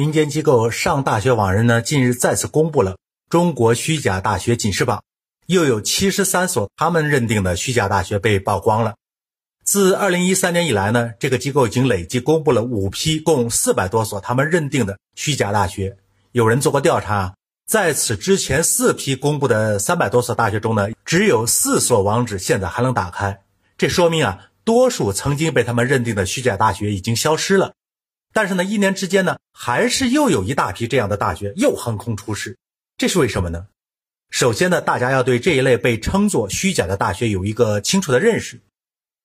民间机构上大学网人呢，近日再次公布了中国虚假大学警示榜，又有七十三所他们认定的虚假大学被曝光了。自二零一三年以来呢，这个机构已经累计公布了五批，共四百多所他们认定的虚假大学。有人做过调查，在此之前四批公布的三百多所大学中呢，只有四所网址现在还能打开。这说明啊，多数曾经被他们认定的虚假大学已经消失了。但是呢，一年之间呢，还是又有一大批这样的大学又横空出世，这是为什么呢？首先呢，大家要对这一类被称作虚假的大学有一个清楚的认识。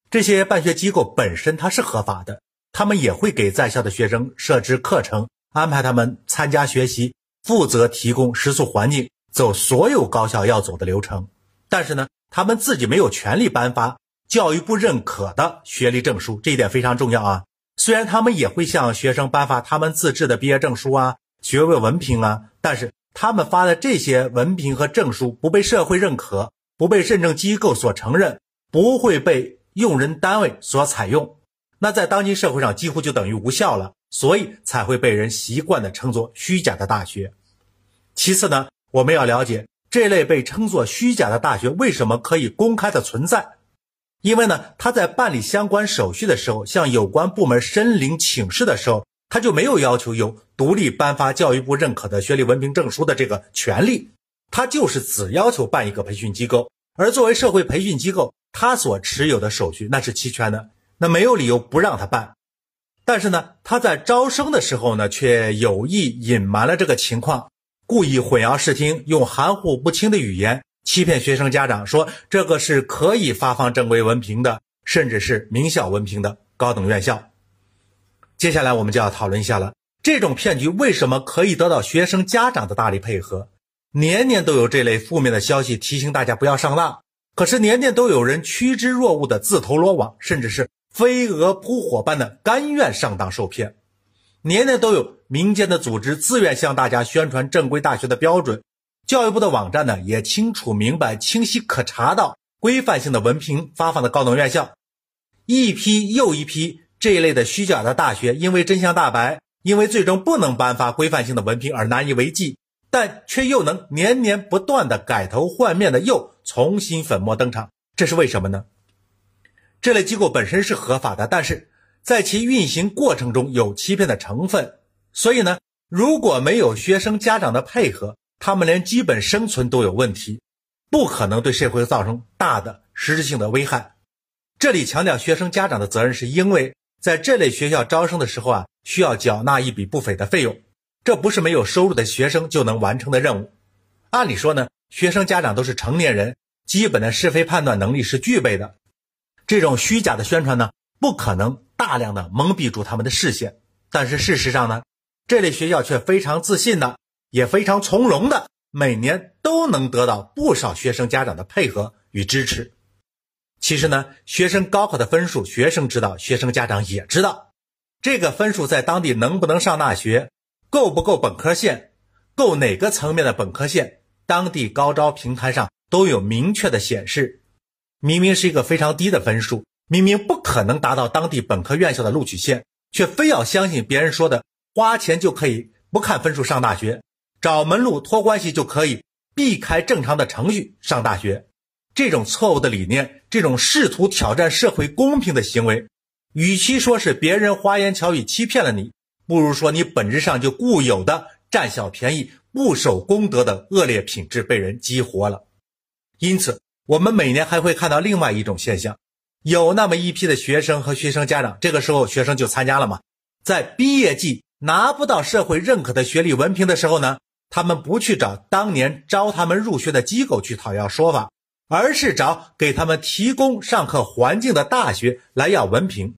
这些办学机构本身它是合法的，他们也会给在校的学生设置课程，安排他们参加学习，负责提供食宿环境，走所有高校要走的流程。但是呢，他们自己没有权利颁发教育部认可的学历证书，这一点非常重要啊。虽然他们也会向学生颁发他们自制的毕业证书啊、学位文凭啊，但是他们发的这些文凭和证书不被社会认可，不被认证机构所承认，不会被用人单位所采用，那在当今社会上几乎就等于无效了，所以才会被人习惯的称作虚假的大学。其次呢，我们要了解这类被称作虚假的大学为什么可以公开的存在。因为呢，他在办理相关手续的时候，向有关部门申领请示的时候，他就没有要求有独立颁发教育部认可的学历文凭证书的这个权利，他就是只要求办一个培训机构。而作为社会培训机构，他所持有的手续那是齐全的，那没有理由不让他办。但是呢，他在招生的时候呢，却有意隐瞒了这个情况，故意混淆视听，用含糊不清的语言。欺骗学生家长说这个是可以发放正规文凭的，甚至是名校文凭的高等院校。接下来我们就要讨论一下了，这种骗局为什么可以得到学生家长的大力配合？年年都有这类负面的消息提醒大家不要上当，可是年年都有人趋之若鹜的自投罗网，甚至是飞蛾扑火般的甘愿上当受骗。年年都有民间的组织自愿向大家宣传正规大学的标准。教育部的网站呢，也清楚明白、清晰可查到规范性的文凭发放的高等院校，一批又一批这一类的虚假的大学，因为真相大白，因为最终不能颁发规范性的文凭而难以为继，但却又能年年不断的改头换面的又重新粉墨登场，这是为什么呢？这类机构本身是合法的，但是在其运行过程中有欺骗的成分，所以呢，如果没有学生家长的配合，他们连基本生存都有问题，不可能对社会造成大的实质性的危害。这里强调学生家长的责任，是因为在这类学校招生的时候啊，需要缴纳一笔不菲的费用，这不是没有收入的学生就能完成的任务。按理说呢，学生家长都是成年人，基本的是非判断能力是具备的。这种虚假的宣传呢，不可能大量的蒙蔽住他们的视线。但是事实上呢，这类学校却非常自信的。也非常从容的，每年都能得到不少学生家长的配合与支持。其实呢，学生高考的分数，学生知道，学生家长也知道。这个分数在当地能不能上大学，够不够本科线，够哪个层面的本科线，当地高招平台上都有明确的显示。明明是一个非常低的分数，明明不可能达到当地本科院校的录取线，却非要相信别人说的，花钱就可以不看分数上大学。找门路托关系就可以避开正常的程序上大学，这种错误的理念，这种试图挑战社会公平的行为，与其说是别人花言巧语欺骗了你，不如说你本质上就固有的占小便宜、不守公德的恶劣品质被人激活了。因此，我们每年还会看到另外一种现象，有那么一批的学生和学生家长，这个时候学生就参加了嘛，在毕业季拿不到社会认可的学历文凭的时候呢？他们不去找当年招他们入学的机构去讨要说法，而是找给他们提供上课环境的大学来要文凭。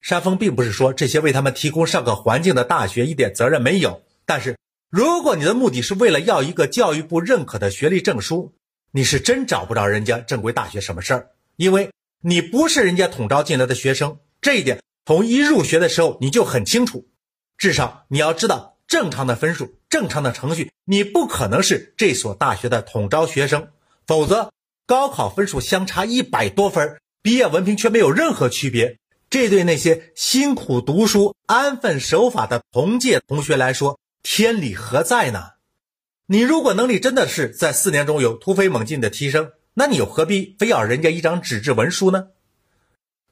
山峰并不是说这些为他们提供上课环境的大学一点责任没有，但是如果你的目的是为了要一个教育部认可的学历证书，你是真找不着人家正规大学什么事儿，因为你不是人家统招进来的学生，这一点从一入学的时候你就很清楚，至少你要知道正常的分数。正常的程序，你不可能是这所大学的统招学生，否则高考分数相差一百多分，毕业文凭却没有任何区别，这对那些辛苦读书、安分守法的同届同学来说，天理何在呢？你如果能力真的是在四年中有突飞猛进的提升，那你又何必非要人家一张纸质文书呢？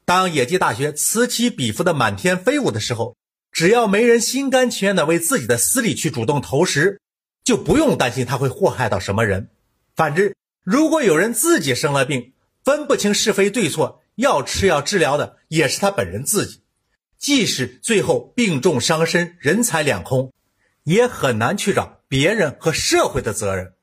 当野鸡大学此起彼伏的满天飞舞的时候，只要没人心甘情愿的为自己的私利去主动投食，就不用担心他会祸害到什么人。反之，如果有人自己生了病，分不清是非对错，要吃药治疗的也是他本人自己，即使最后病重伤身、人财两空，也很难去找别人和社会的责任。